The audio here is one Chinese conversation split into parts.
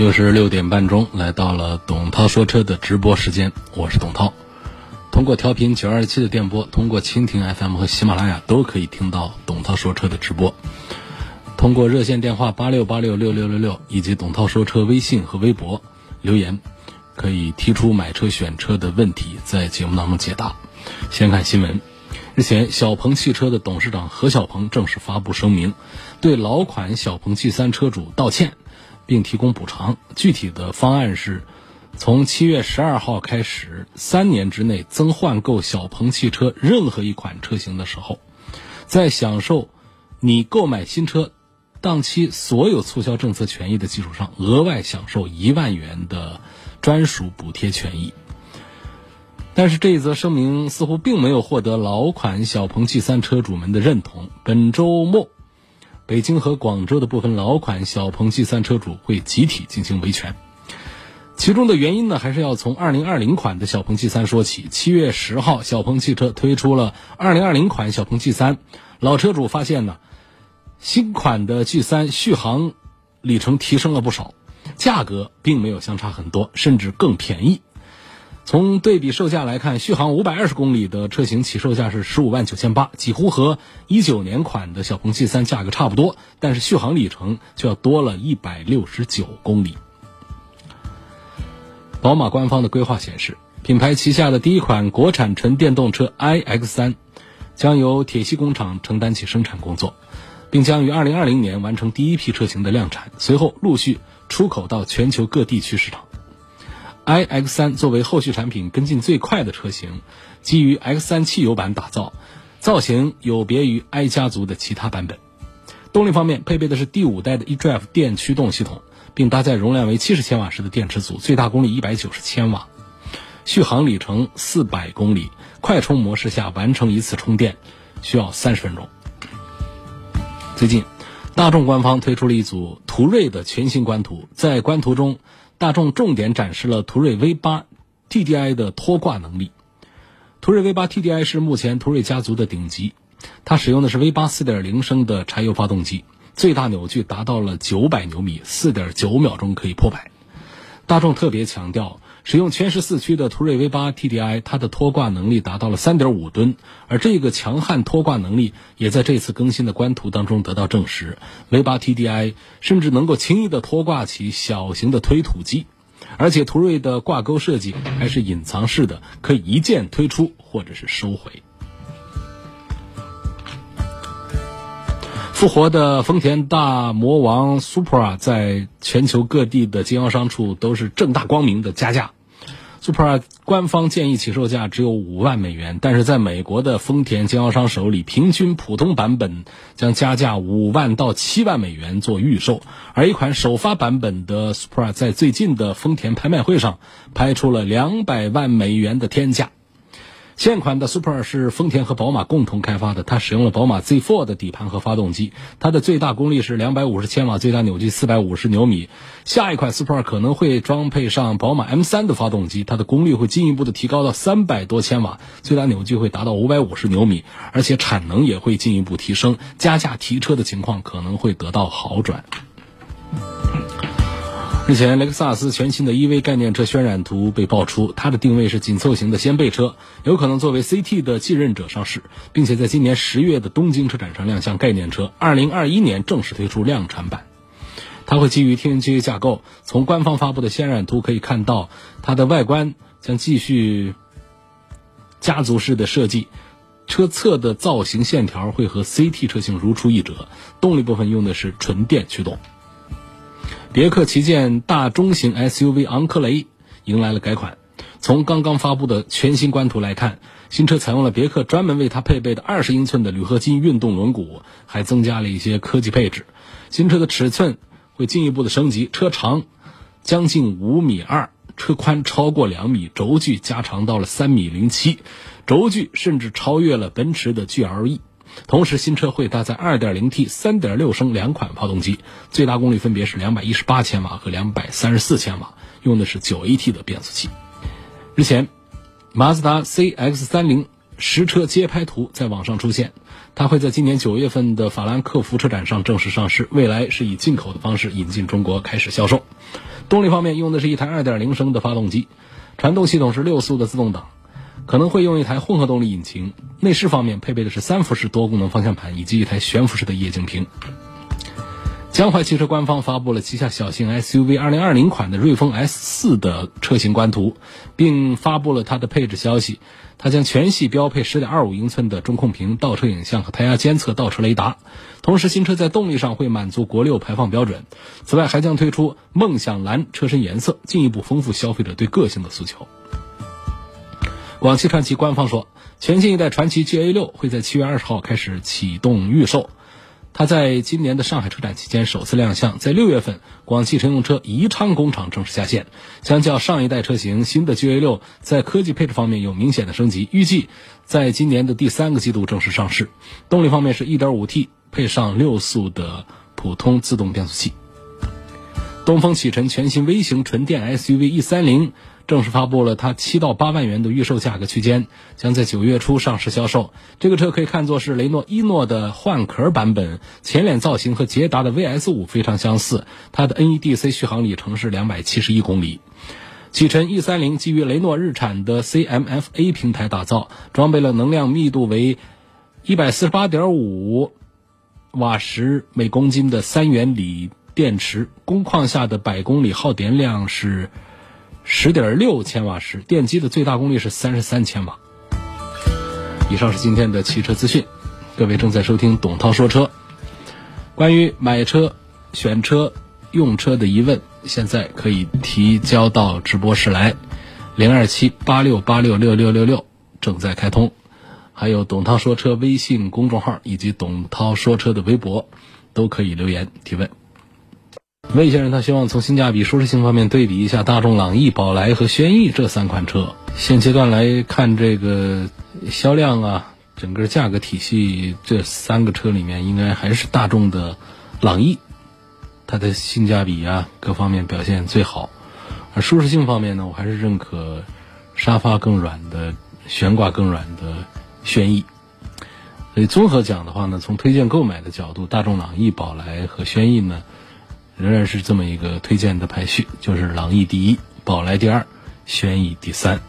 又是六点半钟，来到了董涛说车的直播时间，我是董涛。通过调频九二七的电波，通过蜻蜓 FM 和喜马拉雅都可以听到董涛说车的直播。通过热线电话八六八六六六六六以及董涛说车微信和微博留言，可以提出买车选车的问题，在节目当中解答。先看新闻，日前，小鹏汽车的董事长何小鹏正式发布声明，对老款小鹏 G 三车主道歉。并提供补偿。具体的方案是，从七月十二号开始，三年之内增换购小鹏汽车任何一款车型的时候，在享受你购买新车档期所有促销政策权益的基础上，额外享受一万元的专属补贴权益。但是这一则声明似乎并没有获得老款小鹏 G 三车主们的认同。本周末。北京和广州的部分老款小鹏 G 三车主会集体进行维权，其中的原因呢，还是要从2020款的小鹏 G 三说起。七月十号，小鹏汽车推出了2020款小鹏 G 三，老车主发现呢，新款的 G 三续航里程提升了不少，价格并没有相差很多，甚至更便宜。从对比售价来看，续航五百二十公里的车型起售价是十五万九千八，几乎和一九年款的小鹏 G 三价格差不多，但是续航里程就要多了一百六十九公里。宝马官方的规划显示，品牌旗下的第一款国产纯电动车 iX 三将由铁西工厂承担起生产工作，并将于二零二零年完成第一批车型的量产，随后陆续出口到全球各地区市场。iX 三作为后续产品跟进最快的车型，基于 X 三汽油版打造，造型有别于 i 家族的其他版本。动力方面配备的是第五代的 eDrive 电驱动系统，并搭载容量为七十千瓦时的电池组，最大功率一百九十千瓦，续航里程四百公里。快充模式下完成一次充电需要三十分钟。最近，大众官方推出了一组途锐的全新官图，在官图中。大众重点展示了途锐 V 八 TDI 的拖挂能力。途锐 V 八 TDI 是目前途锐家族的顶级，它使用的是 V 八4.0升的柴油发动机，最大扭矩达到了900牛米，4.9秒钟可以破百。大众特别强调。使用全时四驱的途锐 V 八 TDI，它的拖挂能力达到了三点五吨，而这个强悍拖挂能力也在这次更新的官图当中得到证实。V 八 TDI 甚至能够轻易的拖挂起小型的推土机，而且途锐的挂钩设计还是隐藏式的，可以一键推出或者是收回。复活的丰田大魔王 Supra 在全球各地的经销商处都是正大光明的加价。Supra 官方建议起售价只有五万美元，但是在美国的丰田经销商手里，平均普通版本将加价五万到七万美元做预售，而一款首发版本的 Supra 在最近的丰田拍卖会上拍出了两百万美元的天价。现款的 Super 是丰田和宝马共同开发的，它使用了宝马 Z4 的底盘和发动机，它的最大功率是两百五十千瓦，最大扭矩四百五十牛米。下一款 Super 可能会装配上宝马 M3 的发动机，它的功率会进一步的提高到三百多千瓦，最大扭矩会达到五百五十牛米，而且产能也会进一步提升，加价提车的情况可能会得到好转。日前，雷克萨斯全新的 EV 概念车渲染图被爆出，它的定位是紧凑型的掀背车，有可能作为 CT 的继任者上市，并且在今年十月的东京车展上亮相概念车，二零二一年正式推出量产版。它会基于 TNGA 架构，从官方发布的渲染图可以看到，它的外观将继续家族式的设计，车侧的造型线条会和 CT 车型如出一辙，动力部分用的是纯电驱动。别克旗舰大中型 SUV 昂科雷迎来了改款。从刚刚发布的全新官图来看，新车采用了别克专门为它配备的二十英寸的铝合金运动轮毂，还增加了一些科技配置。新车的尺寸会进一步的升级，车长将近五米二，车宽超过两米，轴距加长到了三米零七，轴距甚至超越了奔驰的 GLE。同时，新车会搭载 2.0T、3.6升两款发动机，最大功率分别是218千瓦和234千瓦，用的是 9AT 的变速器。日前，马自达 CX-30 实车街拍图在网上出现，它会在今年九月份的法兰克福车展上正式上市，未来是以进口的方式引进中国开始销售。动力方面用的是一台2.0升的发动机，传动系统是六速的自动挡。可能会用一台混合动力引擎，内饰方面配备的是三辐式多功能方向盘以及一台悬浮式的液晶屏。江淮汽车官方发布了旗下小型 SUV 2020款的瑞风 S4 的车型官图，并发布了它的配置消息。它将全系标配10.25英寸的中控屏、倒车影像和胎压监测倒车雷达。同时，新车在动力上会满足国六排放标准。此外，还将推出梦想蓝车身颜色，进一步丰富消费者对个性的诉求。广汽传祺官方说，全新一代传祺 GA6 会在七月二十号开始启动预售。它在今年的上海车展期间首次亮相，在六月份，广汽乘用车宜昌工厂正式下线。相较上一代车型，新的 GA6 在科技配置方面有明显的升级，预计在今年的第三个季度正式上市。动力方面是 1.5T 配上六速的普通自动变速器。东风启辰全新微型纯电 SUV E30。正式发布了它七到八万元的预售价格区间，将在九月初上市销售。这个车可以看作是雷诺伊诺的换壳版本，前脸造型和捷达的 VS 五非常相似。它的 NEDC 续航里程是两百七十一公里。启辰 E 三零基于雷诺日产的 CMF-A 平台打造，装备了能量密度为一百四十八点五瓦时每公斤的三元锂电池，工况下的百公里耗电量是。十点六千瓦时，电机的最大功率是三十三千瓦。以上是今天的汽车资讯，各位正在收听董涛说车。关于买车、选车、用车的疑问，现在可以提交到直播室来，零二七八六八六六六六六正在开通，还有董涛说车微信公众号以及董涛说车的微博，都可以留言提问。魏先生，他希望从性价比、舒适性方面对比一下大众朗逸、宝来和轩逸这三款车。现阶段来看，这个销量啊，整个价格体系，这三个车里面，应该还是大众的朗逸，它的性价比啊，各方面表现最好。而舒适性方面呢，我还是认可沙发更软的、悬挂更软的轩逸。所以综合讲的话呢，从推荐购买的角度，大众朗逸、宝来和轩逸呢。仍然是这么一个推荐的排序，就是朗逸第一，宝来第二，轩逸第三。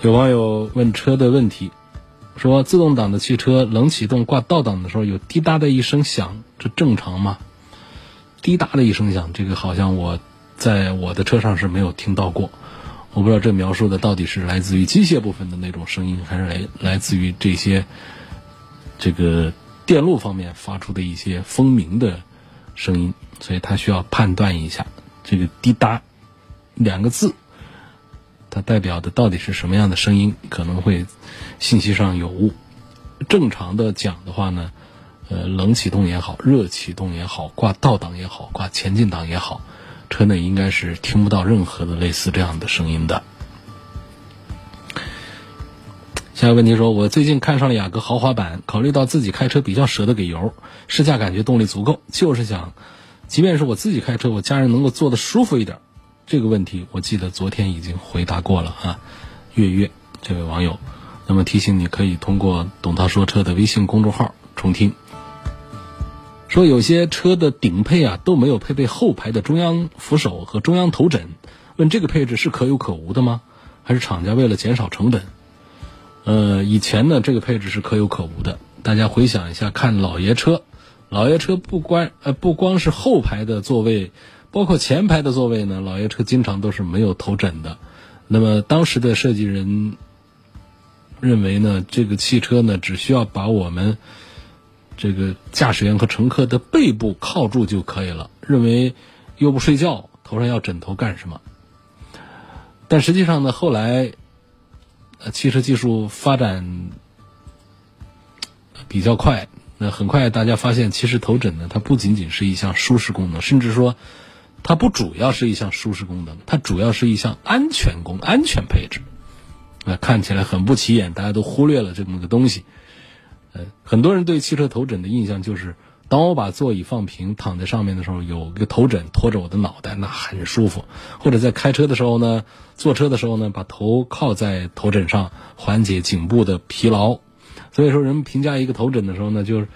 有网友问车的问题，说自动挡的汽车冷启动挂倒档的时候有滴答的一声响，这正常吗？滴答的一声响，这个好像我在我的车上是没有听到过。我不知道这描述的到底是来自于机械部分的那种声音，还是来来自于这些这个电路方面发出的一些蜂鸣的。声音，所以它需要判断一下这个“滴答”两个字，它代表的到底是什么样的声音，可能会信息上有误。正常的讲的话呢，呃，冷启动也好，热启动也好，挂倒档也好，挂前进档也好，车内应该是听不到任何的类似这样的声音的。下一个问题说，我最近看上了雅阁豪华版，考虑到自己开车比较舍得给油，试驾感觉动力足够，就是想，即便是我自己开车，我家人能够坐得舒服一点。这个问题我记得昨天已经回答过了啊，月月这位网友，那么提醒你可以通过董涛说车的微信公众号重听。说有些车的顶配啊都没有配备后排的中央扶手和中央头枕，问这个配置是可有可无的吗？还是厂家为了减少成本？呃，以前呢，这个配置是可有可无的。大家回想一下，看老爷车，老爷车不关呃不光是后排的座位，包括前排的座位呢，老爷车经常都是没有头枕的。那么当时的设计人认为呢，这个汽车呢只需要把我们这个驾驶员和乘客的背部靠住就可以了，认为又不睡觉，头上要枕头干什么？但实际上呢，后来。呃，汽车技术发展比较快，那很快大家发现，其实头枕呢，它不仅仅是一项舒适功能，甚至说，它不主要是一项舒适功能，它主要是一项安全功安全配置。啊，看起来很不起眼，大家都忽略了这么个东西。呃，很多人对汽车头枕的印象就是，当我把座椅放平，躺在上面的时候，有一个头枕托着我的脑袋，那很舒服。或者在开车的时候呢，坐车的时候呢，把头靠在头枕上，缓解颈部的疲劳。所以说，人们评价一个头枕的时候呢，就是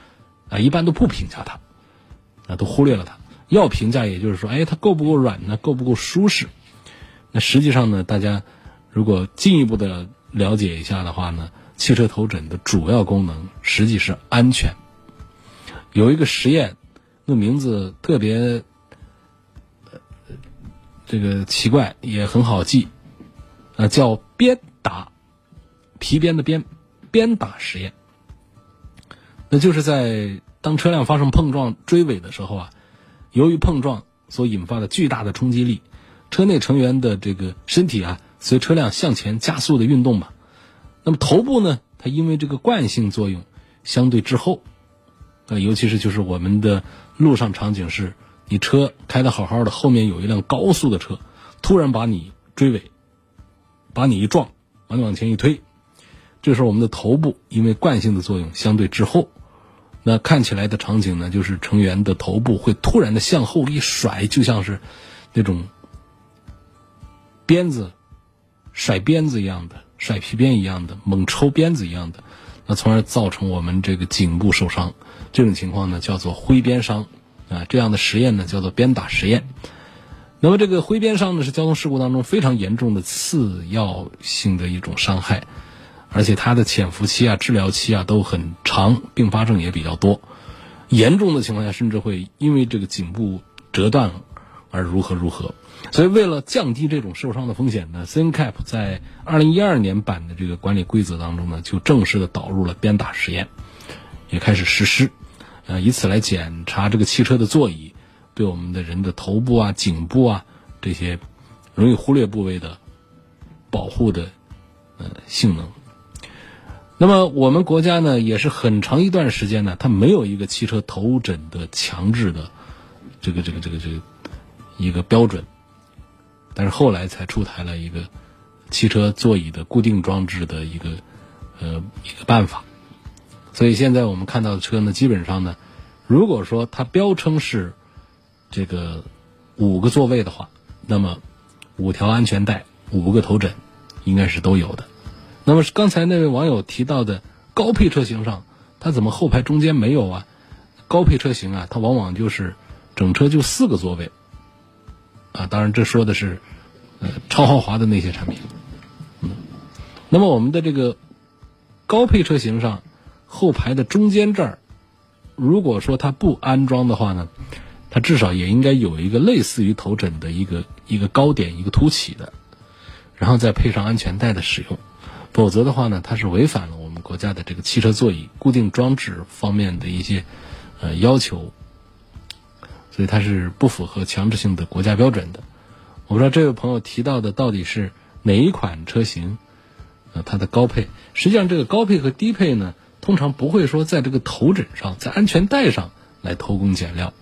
啊，一般都不评价它，啊，都忽略了它。要评价，也就是说，哎，它够不够软呢？够不够舒适？那实际上呢，大家。如果进一步的了解一下的话呢，汽车头枕的主要功能实际是安全。有一个实验，那名字特别这个奇怪，也很好记，啊，叫鞭打，皮鞭的鞭，鞭打实验。那就是在当车辆发生碰撞追尾的时候啊，由于碰撞所引发的巨大的冲击力，车内成员的这个身体啊。随车辆向前加速的运动嘛，那么头部呢，它因为这个惯性作用相对滞后，呃，尤其是就是我们的路上场景是，你车开的好好的，后面有一辆高速的车，突然把你追尾，把你一撞，把你往前一推，这时候我们的头部因为惯性的作用相对滞后，那看起来的场景呢，就是成员的头部会突然的向后一甩，就像是那种鞭子。甩鞭子一样的，甩皮鞭一样的，猛抽鞭子一样的，那从而造成我们这个颈部受伤。这种情况呢叫做挥鞭伤，啊，这样的实验呢叫做鞭打实验。那么这个挥鞭伤呢是交通事故当中非常严重的次要性的一种伤害，而且它的潜伏期啊、治疗期啊都很长，并发症也比较多。严重的情况下甚至会因为这个颈部折断而如何如何。所以，为了降低这种受伤的风险呢，CNCAP 在二零一二年版的这个管理规则当中呢，就正式的导入了鞭打实验，也开始实施，呃，以此来检查这个汽车的座椅对我们的人的头部啊、颈部啊这些容易忽略部位的保护的呃性能。那么，我们国家呢，也是很长一段时间呢，它没有一个汽车头枕的强制的这个这个这个这个一个标准。但是后来才出台了一个汽车座椅的固定装置的一个呃一个办法，所以现在我们看到的车呢，基本上呢，如果说它标称是这个五个座位的话，那么五条安全带、五个头枕应该是都有的。那么刚才那位网友提到的高配车型上，它怎么后排中间没有啊？高配车型啊，它往往就是整车就四个座位。啊，当然，这说的是，呃，超豪华的那些产品。嗯，那么我们的这个高配车型上后排的中间这儿，如果说它不安装的话呢，它至少也应该有一个类似于头枕的一个一个高点一个凸起的，然后再配上安全带的使用，否则的话呢，它是违反了我们国家的这个汽车座椅固定装置方面的一些呃要求。所以它是不符合强制性的国家标准的。我不知道这位朋友提到的到底是哪一款车型，呃，它的高配。实际上，这个高配和低配呢，通常不会说在这个头枕上、在安全带上来偷工减料，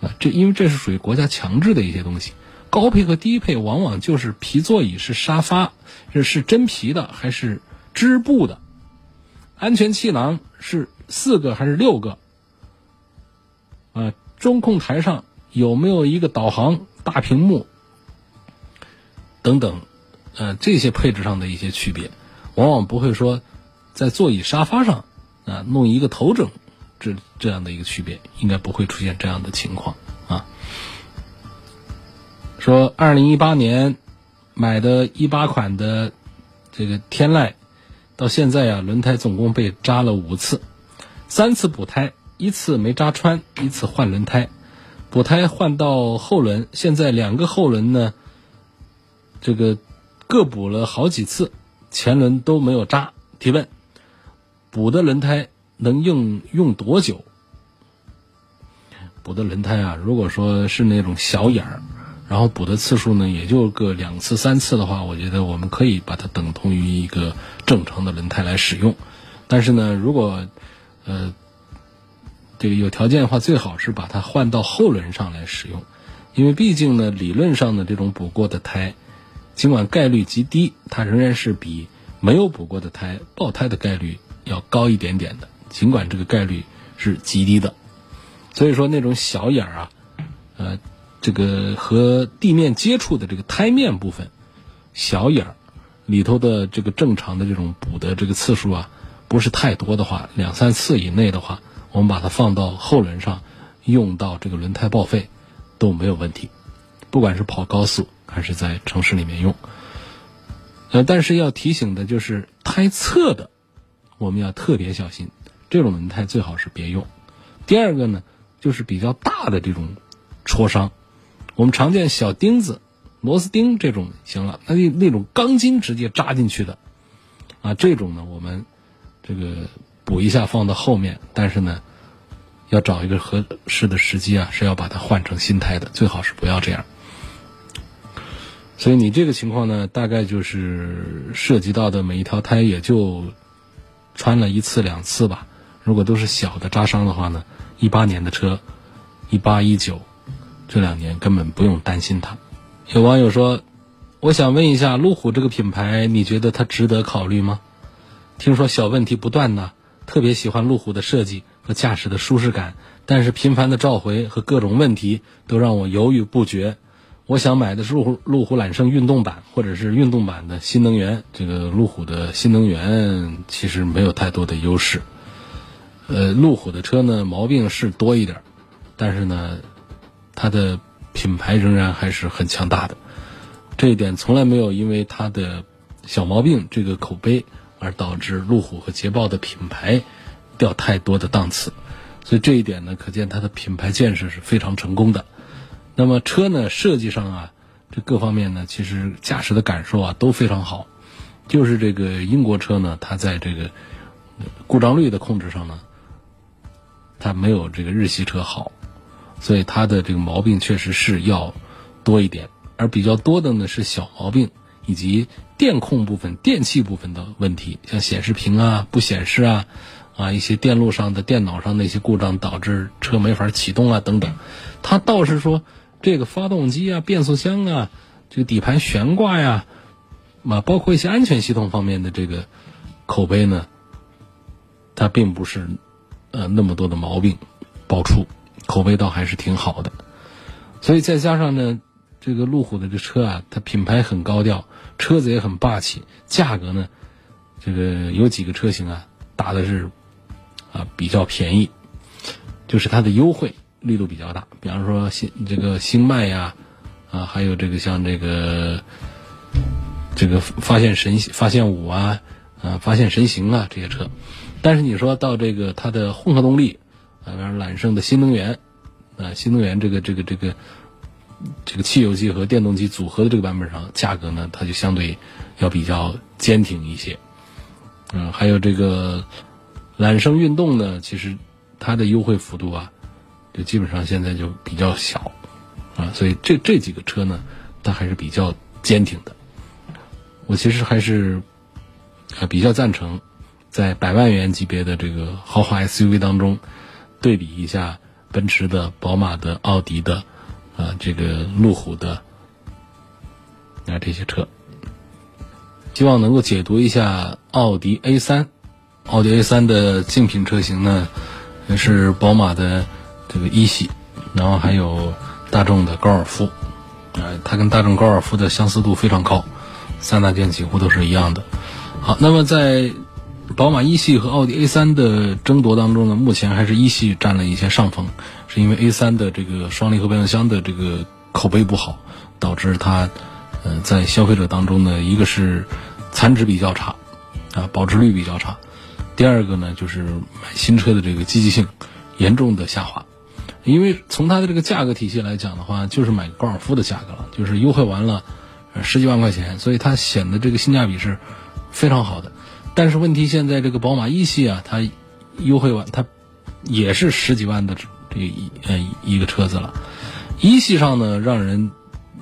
啊，这因为这是属于国家强制的一些东西。高配和低配往往就是皮座椅是沙发，这是真皮的还是织布的？安全气囊是四个还是六个？啊？中控台上有没有一个导航大屏幕等等，呃，这些配置上的一些区别，往往不会说在座椅沙发上啊弄一个头枕这这样的一个区别，应该不会出现这样的情况啊。说二零一八年买的一八款的这个天籁，到现在啊轮胎总共被扎了五次，三次补胎。一次没扎穿，一次换轮胎，补胎换到后轮，现在两个后轮呢，这个各补了好几次，前轮都没有扎。提问：补的轮胎能用用多久？补的轮胎啊，如果说是那种小眼儿，然后补的次数呢也就个两次三次的话，我觉得我们可以把它等同于一个正常的轮胎来使用。但是呢，如果呃。这个有条件的话，最好是把它换到后轮上来使用，因为毕竟呢，理论上的这种补过的胎，尽管概率极低，它仍然是比没有补过的胎爆胎的概率要高一点点的。尽管这个概率是极低的，所以说那种小眼儿啊，呃，这个和地面接触的这个胎面部分小眼儿里头的这个正常的这种补的这个次数啊，不是太多的话，两三次以内的话，我们把它放到后轮上用到这个轮胎报废都没有问题，不管是跑高速还是在城市里面用。呃，但是要提醒的就是胎侧的，我们要特别小心。这种轮胎最好是别用。第二个呢，就是比较大的这种戳伤，我们常见小钉子、螺丝钉这种行了，那那种钢筋直接扎进去的，啊，这种呢，我们这个补一下放到后面，但是呢，要找一个合适的时机啊，是要把它换成新胎的，最好是不要这样。所以你这个情况呢，大概就是涉及到的每一条胎也就穿了一次两次吧。如果都是小的扎伤的话呢，一八年的车，一八一九这两年根本不用担心它。有网友说：“我想问一下，路虎这个品牌，你觉得它值得考虑吗？听说小问题不断呢，特别喜欢路虎的设计和驾驶的舒适感，但是频繁的召回和各种问题都让我犹豫不决。我想买的是路虎路虎揽胜运动版或者是运动版的新能源。这个路虎的新能源其实没有太多的优势。”呃，路虎的车呢，毛病是多一点，但是呢，它的品牌仍然还是很强大的。这一点从来没有因为它的小毛病这个口碑而导致路虎和捷豹的品牌掉太多的档次。所以这一点呢，可见它的品牌建设是非常成功的。那么车呢，设计上啊，这各方面呢，其实驾驶的感受啊都非常好。就是这个英国车呢，它在这个故障率的控制上呢。它没有这个日系车好，所以它的这个毛病确实是要多一点，而比较多的呢是小毛病以及电控部分、电器部分的问题，像显示屏啊不显示啊，啊一些电路上的、电脑上的一些故障导致车没法启动啊等等。它倒是说这个发动机啊、变速箱啊、这个底盘悬挂呀，啊包括一些安全系统方面的这个口碑呢，它并不是。呃，那么多的毛病爆出，口碑倒还是挺好的。所以再加上呢，这个路虎的这车啊，它品牌很高调，车子也很霸气，价格呢，这个有几个车型啊，打的是啊比较便宜，就是它的优惠力度比较大。比方说新这个星脉呀，啊，还有这个像这个这个发现神发现五啊，啊发现神行啊这些车。但是你说到这个它的混合动力，啊，比方说揽胜的新能源，啊，新能源这个这个这个这个汽油机和电动机组合的这个版本上，价格呢，它就相对要比较坚挺一些。嗯，还有这个揽胜运动呢，其实它的优惠幅度啊，就基本上现在就比较小，啊，所以这这几个车呢，它还是比较坚挺的。我其实还是啊比较赞成。在百万元级别的这个豪华 SUV 当中，对比一下奔驰的、宝马的、奥迪的，啊，这个路虎的，啊这些车，希望能够解读一下奥迪 A 三。奥迪 A 三的竞品车型呢，是宝马的这个一系，然后还有大众的高尔夫，啊，它跟大众高尔夫的相似度非常高，三大件几乎都是一样的。好，那么在宝马一系和奥迪 A 三的争夺当中呢，目前还是一系占了一些上风，是因为 A 三的这个双离合变速箱的这个口碑不好，导致它，呃，在消费者当中呢，一个是残值比较差，啊，保值率比较差，第二个呢，就是买新车的这个积极性严重的下滑，因为从它的这个价格体系来讲的话，就是买高尔夫的价格了，就是优惠完了十几万块钱，所以它显得这个性价比是非常好的。但是问题现在这个宝马一系啊，它优惠完它也是十几万的这一呃一个车子了。一系上呢，让人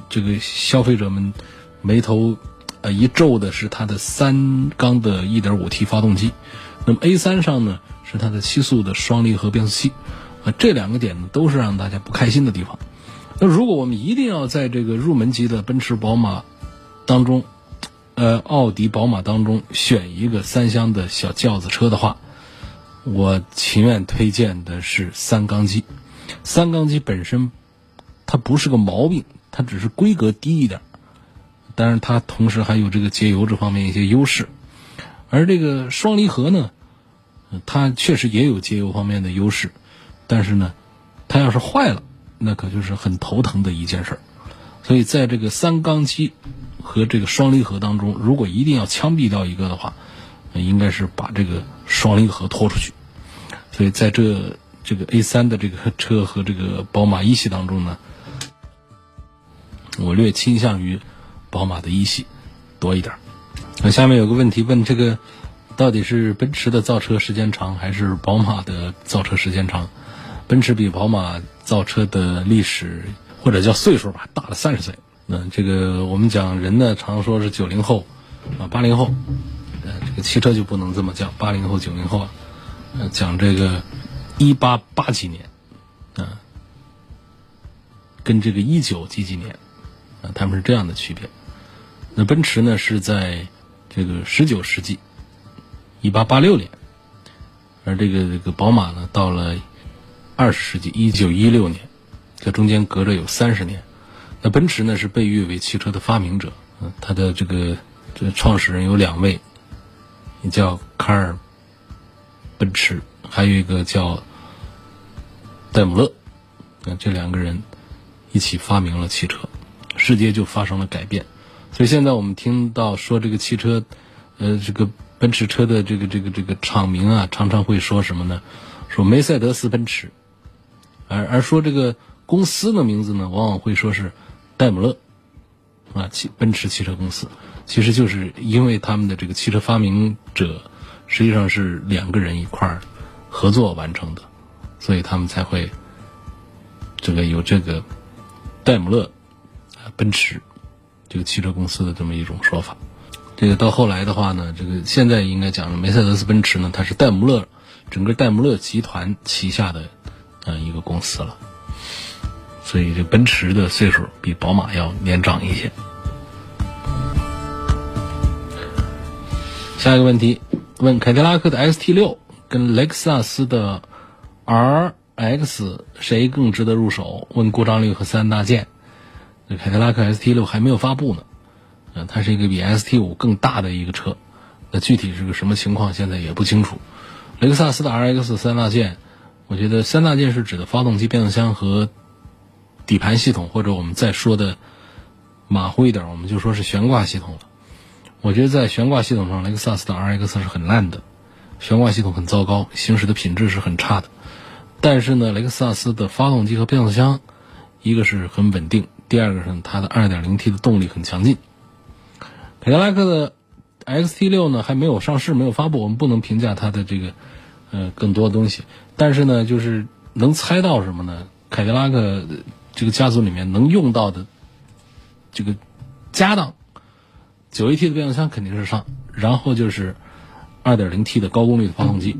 这个消费者们眉头呃一皱的是它的三缸的 1.5T 发动机，那么 A 三上呢是它的七速的双离合变速器，啊这两个点呢都是让大家不开心的地方。那如果我们一定要在这个入门级的奔驰、宝马当中，呃，奥迪、宝马当中选一个三厢的小轿子车的话，我情愿推荐的是三缸机。三缸机本身它不是个毛病，它只是规格低一点，但是它同时还有这个节油这方面一些优势。而这个双离合呢，它确实也有节油方面的优势，但是呢，它要是坏了，那可就是很头疼的一件事儿。所以在这个三缸机和这个双离合当中，如果一定要枪毙掉一个的话，应该是把这个双离合拖出去。所以在这这个 A 三的这个车和这个宝马一系当中呢，我略倾向于宝马的一系多一点。那下面有个问题问这个，到底是奔驰的造车时间长还是宝马的造车时间长？奔驰比宝马造车的历史或者叫岁数吧大了三十岁。那这个我们讲人呢，常说是九零后啊八零后，呃这个汽车就不能这么叫八零后九零后啊，呃讲这个一八八几年啊，跟这个一九几几年啊，他们是这样的区别。那奔驰呢是在这个十九世纪，一八八六年，而这个这个宝马呢，到了二十世纪一九一六年，这中间隔着有三十年。那奔驰呢是被誉为汽车的发明者，嗯，它的这个这创始人有两位，一叫卡尔奔驰，还有一个叫戴姆勒，那这两个人一起发明了汽车，世界就发生了改变。所以现在我们听到说这个汽车，呃，这个奔驰车的这个这个这个厂名啊，常常会说什么呢？说梅赛德斯奔驰，而而说这个公司的名字呢，往往会说是戴姆勒，啊，汽奔驰汽车公司，其实就是因为他们的这个汽车发明者实际上是两个人一块儿合作完成的，所以他们才会这个有这个戴姆勒啊奔驰。这个汽车公司的这么一种说法，这个到后来的话呢，这个现在应该讲梅赛德斯奔驰呢，它是戴姆勒整个戴姆勒集团旗下的呃一个公司了，所以这奔驰的岁数比宝马要年长一些。下一个问题，问凯迪拉克的 ST 六跟雷克萨斯的 RX 谁更值得入手？问故障率和三大件。凯迪拉克 ST 六还没有发布呢，嗯，它是一个比 ST 五更大的一个车，那具体是个什么情况，现在也不清楚。雷克萨斯的 RX 三大件，我觉得三大件是指的发动机、变速箱和底盘系统，或者我们再说的马虎一点，我们就说是悬挂系统了。我觉得在悬挂系统上，雷克萨斯的 RX 是很烂的，悬挂系统很糟糕，行驶的品质是很差的。但是呢，雷克萨斯的发动机和变速箱，一个是很稳定。第二个是它的 2.0T 的动力很强劲。凯迪拉克的 XT6 呢还没有上市，没有发布，我们不能评价它的这个呃更多的东西。但是呢，就是能猜到什么呢？凯迪拉克这个家族里面能用到的这个家当，9AT 的变速箱肯定是上，然后就是 2.0T 的高功率的发动机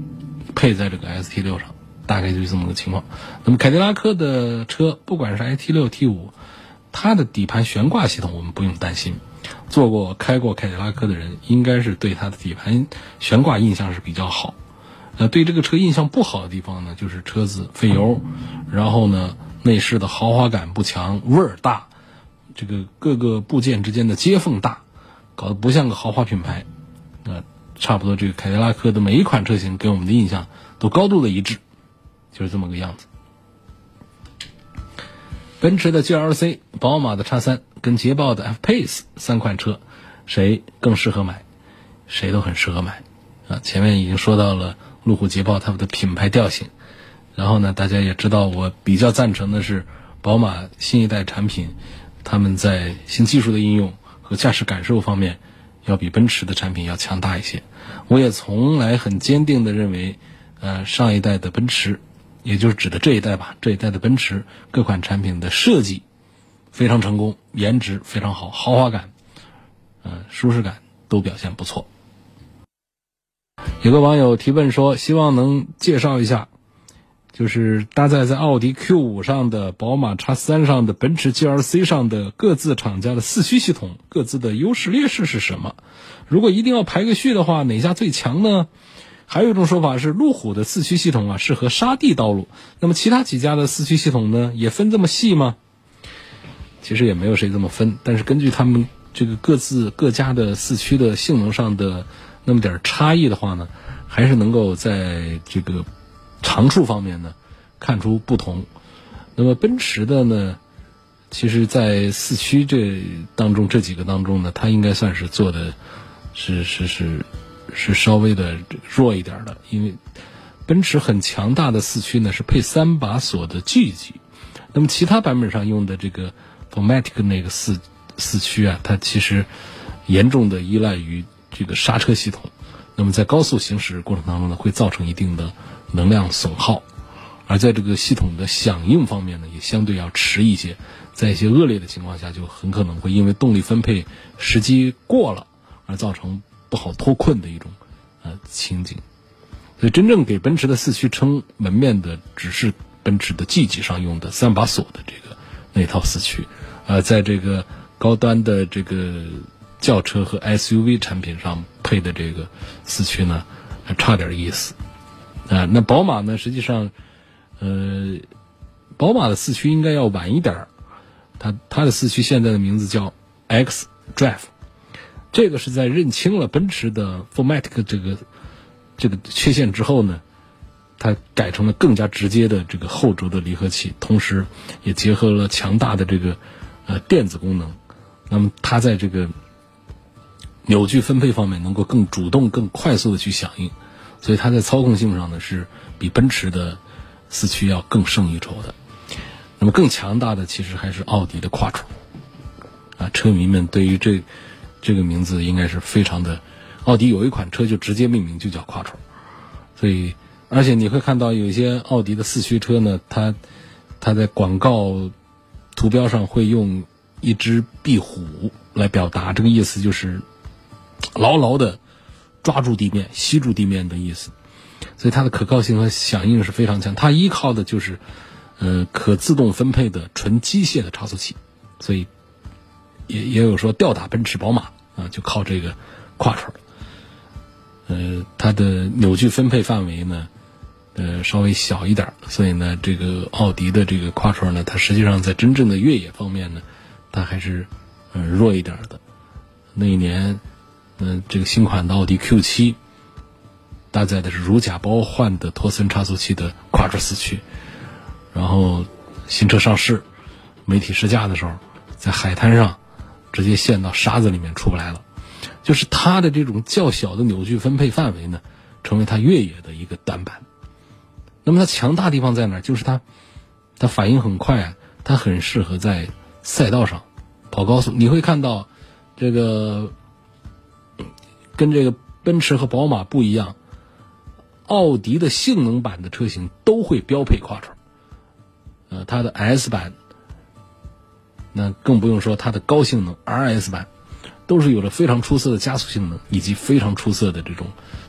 配在这个 ST6 上，大概就是这么个情况。那么凯迪拉克的车，不管是 IT6、T5。它的底盘悬挂系统我们不用担心，坐过开过凯迪拉克的人应该是对它的底盘悬挂印象是比较好。呃，对这个车印象不好的地方呢，就是车子费油，然后呢内饰的豪华感不强，味儿大，这个各个部件之间的接缝大，搞得不像个豪华品牌。呃，差不多这个凯迪拉克的每一款车型给我们的印象都高度的一致，就是这么个样子。奔驰的 GLC、宝马的 X3 跟捷豹的 F-Pace 三款车，谁更适合买？谁都很适合买啊！前面已经说到了路虎、捷豹它们的品牌调性，然后呢，大家也知道我比较赞成的是宝马新一代产品，他们在新技术的应用和驾驶感受方面要比奔驰的产品要强大一些。我也从来很坚定的认为，呃，上一代的奔驰。也就是指的这一代吧，这一代的奔驰各款产品的设计非常成功，颜值非常好，豪华感、嗯舒适感都表现不错。有个网友提问说，希望能介绍一下就是搭载在奥迪 Q 五上的、宝马 X 三上的、奔驰 GLC 上的各自厂家的四驱系统，各自的优势劣势是什么？如果一定要排个序的话，哪家最强呢？还有一种说法是，路虎的四驱系统啊适合沙地道路，那么其他几家的四驱系统呢，也分这么细吗？其实也没有谁这么分，但是根据他们这个各自各家的四驱的性能上的那么点差异的话呢，还是能够在这个长处方面呢看出不同。那么奔驰的呢，其实在四驱这当中这几个当中呢，它应该算是做的是是是。是稍微的弱一点的，因为奔驰很强大的四驱呢是配三把锁的 G 级，那么其他版本上用的这个 Formatic 那个四四驱啊，它其实严重的依赖于这个刹车系统，那么在高速行驶过程当中呢，会造成一定的能量损耗，而在这个系统的响应方面呢，也相对要迟一些，在一些恶劣的情况下，就很可能会因为动力分配时机过了而造成。不好脱困的一种呃情景，所以真正给奔驰的四驱撑门面的，只是奔驰的 G 级上用的三把锁的这个那套四驱，呃，在这个高端的这个轿车和 SUV 产品上配的这个四驱呢，还差点意思啊。那宝马呢，实际上，呃，宝马的四驱应该要晚一点儿它它的四驱现在的名字叫 X Drive。这个是在认清了奔驰的 Formatic 这个这个缺陷之后呢，它改成了更加直接的这个后轴的离合器，同时也结合了强大的这个呃电子功能。那么它在这个扭矩分配方面能够更主动、更快速的去响应，所以它在操控性上呢是比奔驰的四驱要更胜一筹的。那么更强大的其实还是奥迪的 Quattro 啊，车迷们对于这。这个名字应该是非常的，奥迪有一款车就直接命名就叫 Quattro，所以而且你会看到有一些奥迪的四驱车呢，它它在广告图标上会用一只壁虎来表达，这个意思就是牢牢的抓住地面、吸住地面的意思，所以它的可靠性和响应是非常强。它依靠的就是呃可自动分配的纯机械的差速器，所以。也也有说吊打奔驰、宝马啊，就靠这个跨车。呃，它的扭矩分配范围呢，呃，稍微小一点，所以呢，这个奥迪的这个跨车呢，它实际上在真正的越野方面呢，它还是呃弱一点的。那一年，嗯，这个新款的奥迪 Q 七搭载的是如假包换的托森差速器的跨车四驱，然后新车上市，媒体试驾的时候，在海滩上。直接陷到沙子里面出不来了，就是它的这种较小的扭矩分配范围呢，成为它越野的一个短板。那么它强大地方在哪？就是它，它反应很快，它很适合在赛道上跑高速。你会看到，这个跟这个奔驰和宝马不一样，奥迪的性能版的车型都会标配跨车，呃，它的 S 版。那更不用说它的高性能 RS 版，都是有着非常出色的加速性能以及非常出色的这种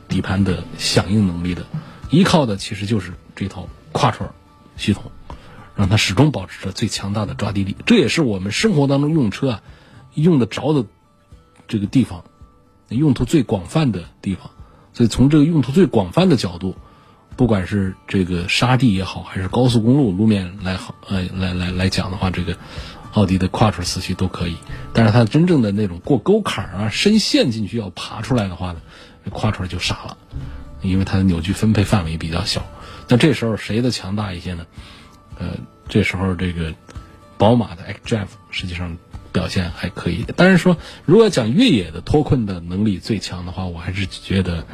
底盘的响应能力的，依靠的其实就是这套跨车系统，让它始终保持着最强大的抓地力。这也是我们生活当中用车啊用得着的这个地方，用途最广泛的地方。所以从这个用途最广泛的角度，不管是这个沙地也好，还是高速公路路面来好呃来来来讲的话，这个。奥迪的跨车四驱都可以，但是它真正的那种过沟坎啊、深陷进去要爬出来的话呢，跨车就傻了，因为它的扭矩分配范围比较小。那这时候谁的强大一些呢？呃，这时候这个宝马的 xDrive 实际上表现还可以。但是说，如果讲越野的脱困的能力最强的话，我还是觉得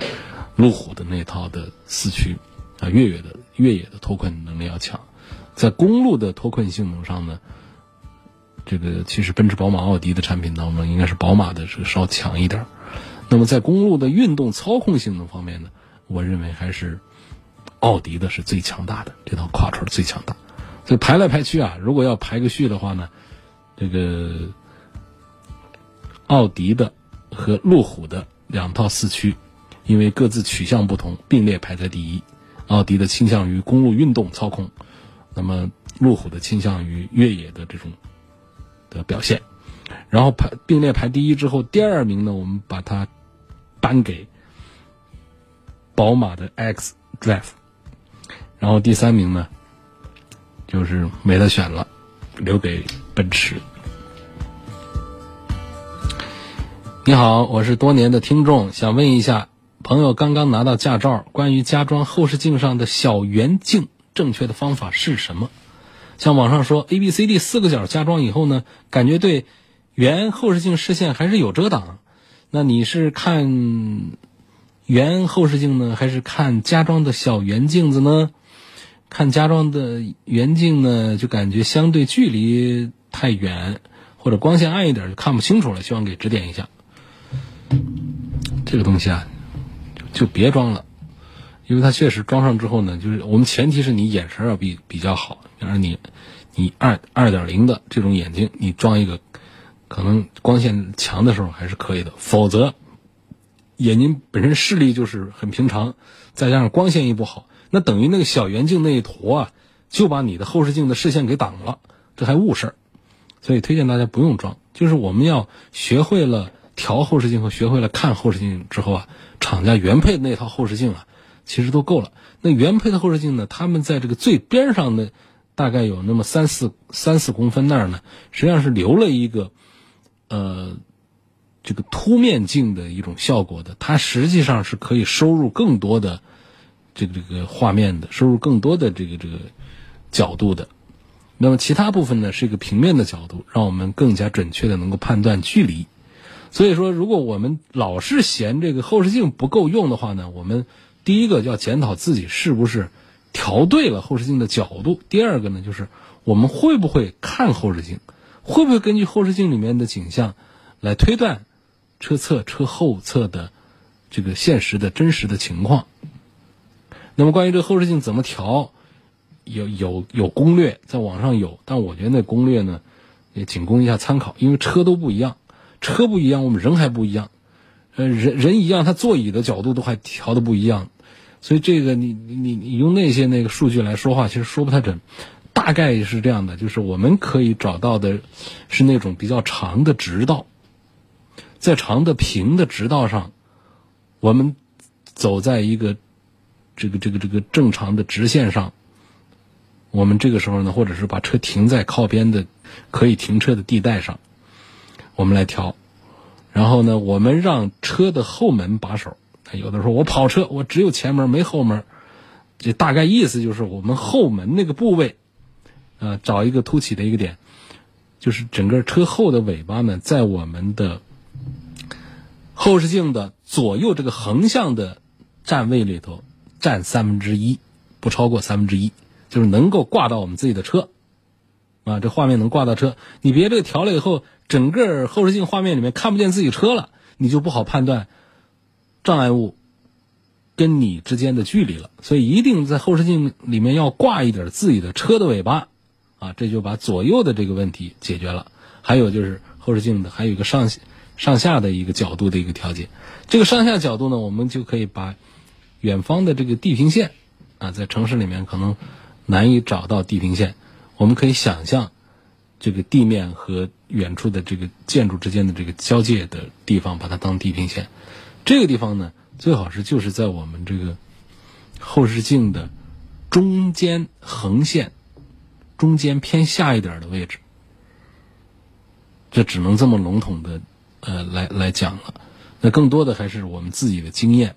路虎的那套的四驱啊，越野的越野的脱困能力要强。在公路的脱困性能上呢？这个其实奔驰、宝马、奥迪的产品当中，应该是宝马的这个稍强一点。那么在公路的运动操控性能方面呢，我认为还是奥迪的是最强大的，这套跨车最强大。所以排来排去啊，如果要排个序的话呢，这个奥迪的和路虎的两套四驱，因为各自取向不同，并列排在第一。奥迪的倾向于公路运动操控，那么路虎的倾向于越野的这种的表现。然后排并列排第一之后，第二名呢，我们把它颁给宝马的 X Drive，然后第三名呢，就是没得选了，留给奔驰。你好，我是多年的听众，想问一下，朋友刚刚拿到驾照，关于加装后视镜上的小圆镜，正确的方法是什么？像网上说 A、B、C、D 四个角加装以后呢，感觉对原后视镜视线还是有遮挡。那你是看原后视镜呢，还是看加装的小圆镜子呢？看加装的圆镜呢，就感觉相对距离太远，或者光线暗一点就看不清楚了，希望给指点一下。这个东西啊，就别装了，因为它确实装上之后呢，就是我们前提是你眼神要比比较好，比方说你你二二点零的这种眼睛，你装一个可能光线强的时候还是可以的，否则眼睛本身视力就是很平常，再加上光线一不好，那等于那个小圆镜那一坨啊，就把你的后视镜的视线给挡了，这还误事儿，所以推荐大家不用装，就是我们要学会了。调后视镜和学会了看后视镜之后啊，厂家原配的那套后视镜啊，其实都够了。那原配的后视镜呢，他们在这个最边上的大概有那么三四三四公分那儿呢，实际上是留了一个呃这个凸面镜的一种效果的。它实际上是可以收入更多的这个这个画面的，收入更多的这个这个角度的。那么其他部分呢，是一个平面的角度，让我们更加准确的能够判断距离。所以说，如果我们老是嫌这个后视镜不够用的话呢，我们第一个要检讨自己是不是调对了后视镜的角度。第二个呢，就是我们会不会看后视镜，会不会根据后视镜里面的景象来推断车侧、车后侧的这个现实的真实的情况。那么关于这个后视镜怎么调，有有有攻略，在网上有，但我觉得那攻略呢，也仅供一下参考，因为车都不一样。车不一样，我们人还不一样，呃，人人一样，他座椅的角度都还调的不一样，所以这个你你你用那些那个数据来说话，其实说不太准。大概是这样的，就是我们可以找到的是那种比较长的直道，在长的平的直道上，我们走在一个这个这个这个正常的直线上，我们这个时候呢，或者是把车停在靠边的可以停车的地带上。我们来调，然后呢，我们让车的后门把手。有的说我跑车，我只有前门没后门，这大概意思就是我们后门那个部位，呃，找一个凸起的一个点，就是整个车后的尾巴呢，在我们的后视镜的左右这个横向的站位里头占三分之一，不超过三分之一，就是能够挂到我们自己的车，啊，这画面能挂到车，你别这个调了以后。整个后视镜画面里面看不见自己车了，你就不好判断障碍物跟你之间的距离了。所以一定在后视镜里面要挂一点自己的车的尾巴，啊，这就把左右的这个问题解决了。还有就是后视镜的还有一个上上下的一个角度的一个调节。这个上下角度呢，我们就可以把远方的这个地平线啊，在城市里面可能难以找到地平线，我们可以想象。这个地面和远处的这个建筑之间的这个交界的地方，把它当地平线。这个地方呢，最好是就是在我们这个后视镜的中间横线中间偏下一点的位置。这只能这么笼统的呃来来讲了。那更多的还是我们自己的经验，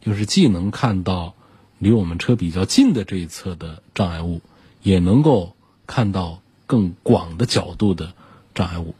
就是既能看到离我们车比较近的这一侧的障碍物，也能够看到。更广的角度的障碍物。